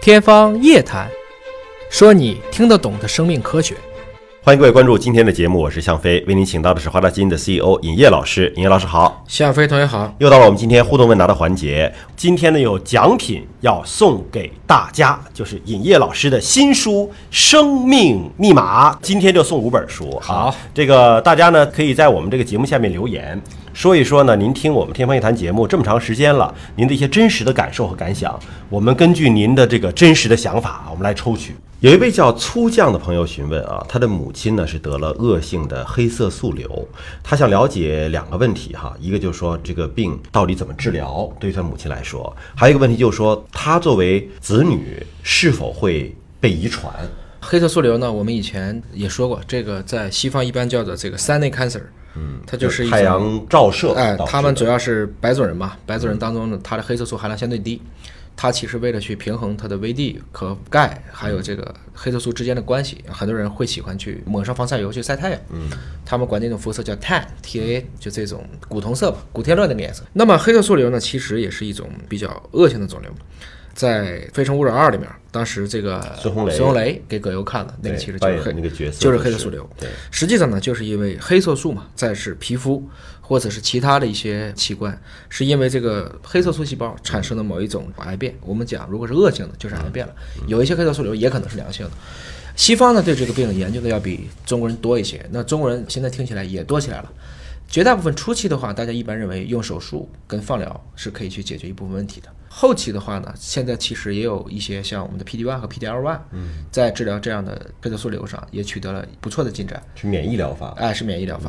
天方夜谭，说你听得懂的生命科学。欢迎各位关注今天的节目，我是向飞，为您请到的是华大基因的 CEO 尹烨老师。尹烨老师好，向飞同学好。又到了我们今天互动问答的环节。今天呢有奖品要送给大家，就是尹烨老师的新书《生命密码》。今天就送五本书。好，这个大家呢可以在我们这个节目下面留言，说一说呢您听我们天方夜谭节目这么长时间了，您的一些真实的感受和感想。我们根据您的这个真实的想法，我们来抽取。有一位叫粗酱的朋友询问啊，他的母亲呢是得了恶性的黑色素瘤，他想了解两个问题哈，一个就是说这个病到底怎么治疗，对于他母亲来说，还有一个问题就是说他作为子女是否会被遗传？黑色素瘤呢，我们以前也说过，这个在西方一般叫做这个 sunny cancer，嗯，它就是太阳照射哎他们主要是白种人嘛，白种人当中呢，它的黑色素含量相对低，它其实为了去平衡它的 VD 和钙还有这个黑色素之间的关系，很多人会喜欢去抹上防晒油去晒太阳，嗯，他们管那种肤色叫 tan，T A，就这种古铜色吧，古天乐的颜色。那么黑色素瘤呢，其实也是一种比较恶性的肿瘤。在《非诚勿扰二》里面，当时这个孙红雷孙红雷给葛优看的那个，其实就是黑那个角色就是黑色素瘤。对，实际上呢，就是因为黑色素嘛，再是皮肤或者是其他的一些器官，是因为这个黑色素细胞产生的某一种癌变。我们讲，如果是恶性的，就是癌变了；有一些黑色素瘤也可能是良性的。西方呢对这个病研究的要比中国人多一些，那中国人现在听起来也多起来了。绝大部分初期的话，大家一般认为用手术跟放疗是可以去解决一部分问题的。后期的话呢，现在其实也有一些像我们的 PD-1 和 PDL-1，嗯，在治疗这样的黑色素瘤上也取得了不错的进展。是免疫疗法。哎，是免疫疗法。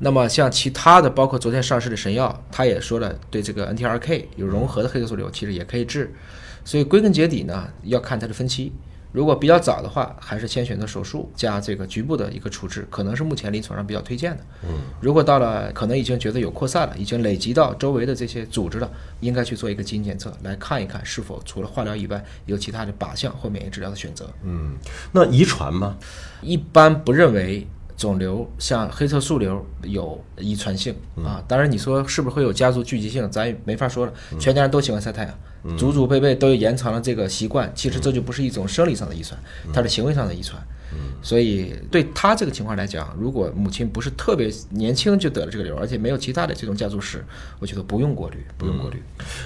那么像其他的，包括昨天上市的神药，它也说了，对这个 NTRK 有融合的黑色素瘤，其实也可以治。所以归根结底呢，要看它的分期。如果比较早的话，还是先选择手术加这个局部的一个处置，可能是目前临床上比较推荐的。嗯，如果到了可能已经觉得有扩散了，已经累积到周围的这些组织了，应该去做一个基因检测，来看一看是否除了化疗以外，有其他的靶向或免疫治疗的选择。嗯，那遗传吗？一般不认为肿瘤像黑色素瘤有遗传性啊。当然，你说是不是会有家族聚集性，咱也没法说了。全家人都喜欢晒太阳，祖祖辈辈都有延长了这个习惯，其实这就不是一种生理上的遗传，它是行为上的遗传。所以对他这个情况来讲，如果母亲不是特别年轻就得了这个瘤，而且没有其他的这种家族史，我觉得不用过滤，不用过滤。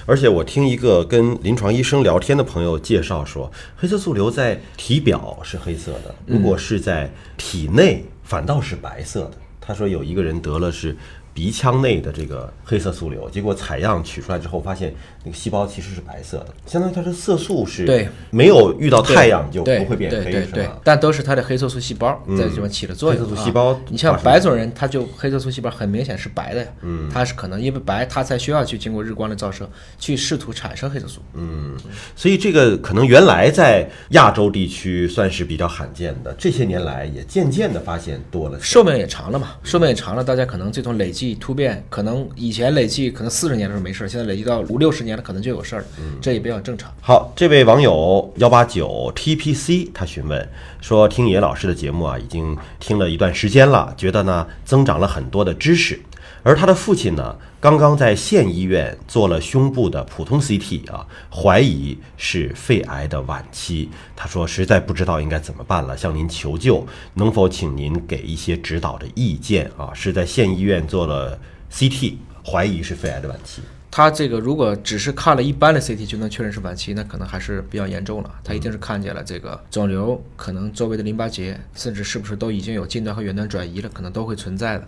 而且我听一个跟临床医生聊天的朋友介绍说，黑色素瘤在体表是黑色的，如果是在体内反倒是白色的。他说有一个人得了是鼻腔内的这个黑色素瘤，结果采样取出来之后，发现那个细胞其实是白色的，相当于它的色素是对没有遇到太阳就不会变黑，对对对是吧？但都是它的黑色素细胞在这边起了作用、啊。黑色素细胞你像白种人，他就黑色素细胞很明显是白的呀，嗯，他是可能因为白，他才需要去经过日光的照射，去试图产生黑色素。嗯，所以这个可能原来在亚洲地区算是比较罕见的，这些年来也渐渐的发现多了。寿命也长了嘛，寿命也长了，大家可能这种累计突变，可能以前累计可能四十年的时候没事儿，现在累计到五六十年了，可能就有事儿了，这也比较正常。好，这位网友幺八九 TPC 他询问说，听野老师的节目啊，已经听了一段时间了，觉得呢增长了很多的知识。而他的父亲呢，刚刚在县医院做了胸部的普通 CT 啊，怀疑是肺癌的晚期。他说实在不知道应该怎么办了，向您求救，能否请您给一些指导的意见啊？是在县医院做了 CT，怀疑是肺癌的晚期。他这个如果只是看了一般的 CT 就能确认是晚期，那可能还是比较严重了。他一定是看见了这个肿瘤，可能周围的淋巴结，甚至是不是都已经有近端和远端转移了，可能都会存在的。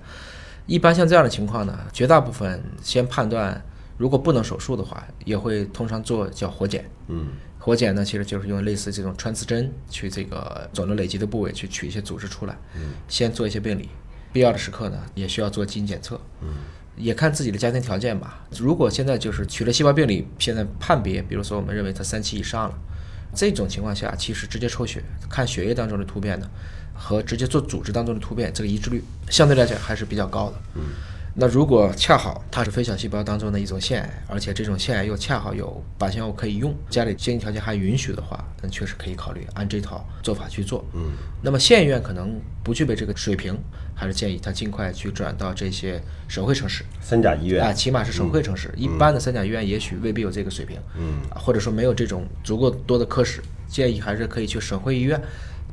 一般像这样的情况呢，绝大部分先判断，如果不能手术的话，也会通常做叫活检。嗯，活检呢，其实就是用类似这种穿刺针去这个肿瘤累积的部位去取一些组织出来，嗯，先做一些病理，必要的时刻呢，也需要做基因检测。嗯。也看自己的家庭条件吧。如果现在就是取了细胞病理，现在判别，比如说我们认为它三期以上了，这种情况下，其实直接抽血看血液当中的突变呢，和直接做组织当中的突变，这个一致率相对来讲还是比较高的。嗯。那如果恰好它是非小细胞当中的一种腺癌，而且这种腺癌又恰好有靶向药物可以用，家里经济条件还允许的话，那确实可以考虑按这套做法去做。嗯，那么县医院可能不具备这个水平，还是建议他尽快去转到这些省会城市。三甲医院啊，起码是省会城市，一般的三甲医院也许未必有这个水平，嗯，或者说没有这种足够多的科室建议还是可以去省会医院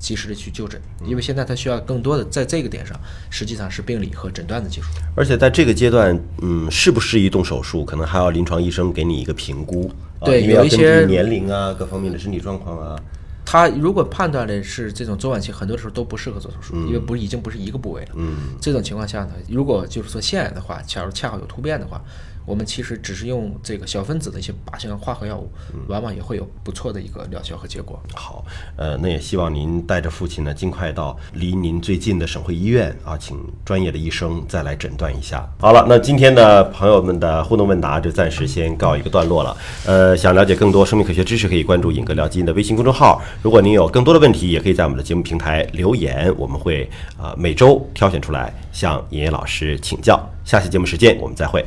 及时的去就诊，因为现在他需要更多的在这个点上，实际上是病理和诊断的技术。而且在这个阶段，嗯，适不适宜动手术，可能还要临床医生给你一个评估。啊对有一些据年龄啊，各方面的身体状况啊。他如果判断的是这种中晚期，很多时候都不适合做手术，因为不已经不是一个部位了。嗯，这种情况下呢，如果就是说腺癌的话，假如恰好有突变的话，我们其实只是用这个小分子的一些靶向化合药物，往往也会有不错的一个疗效和结果。好，呃，那也希望您带着父亲呢，尽快到离您最近的省会医院啊，请专业的医生再来诊断一下。好了，那今天的朋友们的互动问答就暂时先告一个段落了。呃，想了解更多生命科学知识，可以关注“尹哥聊基因”的微信公众号。如果您有更多的问题，也可以在我们的节目平台留言，我们会啊、呃每周挑选出来向尹烨老师请教。下期节目时间我们再会。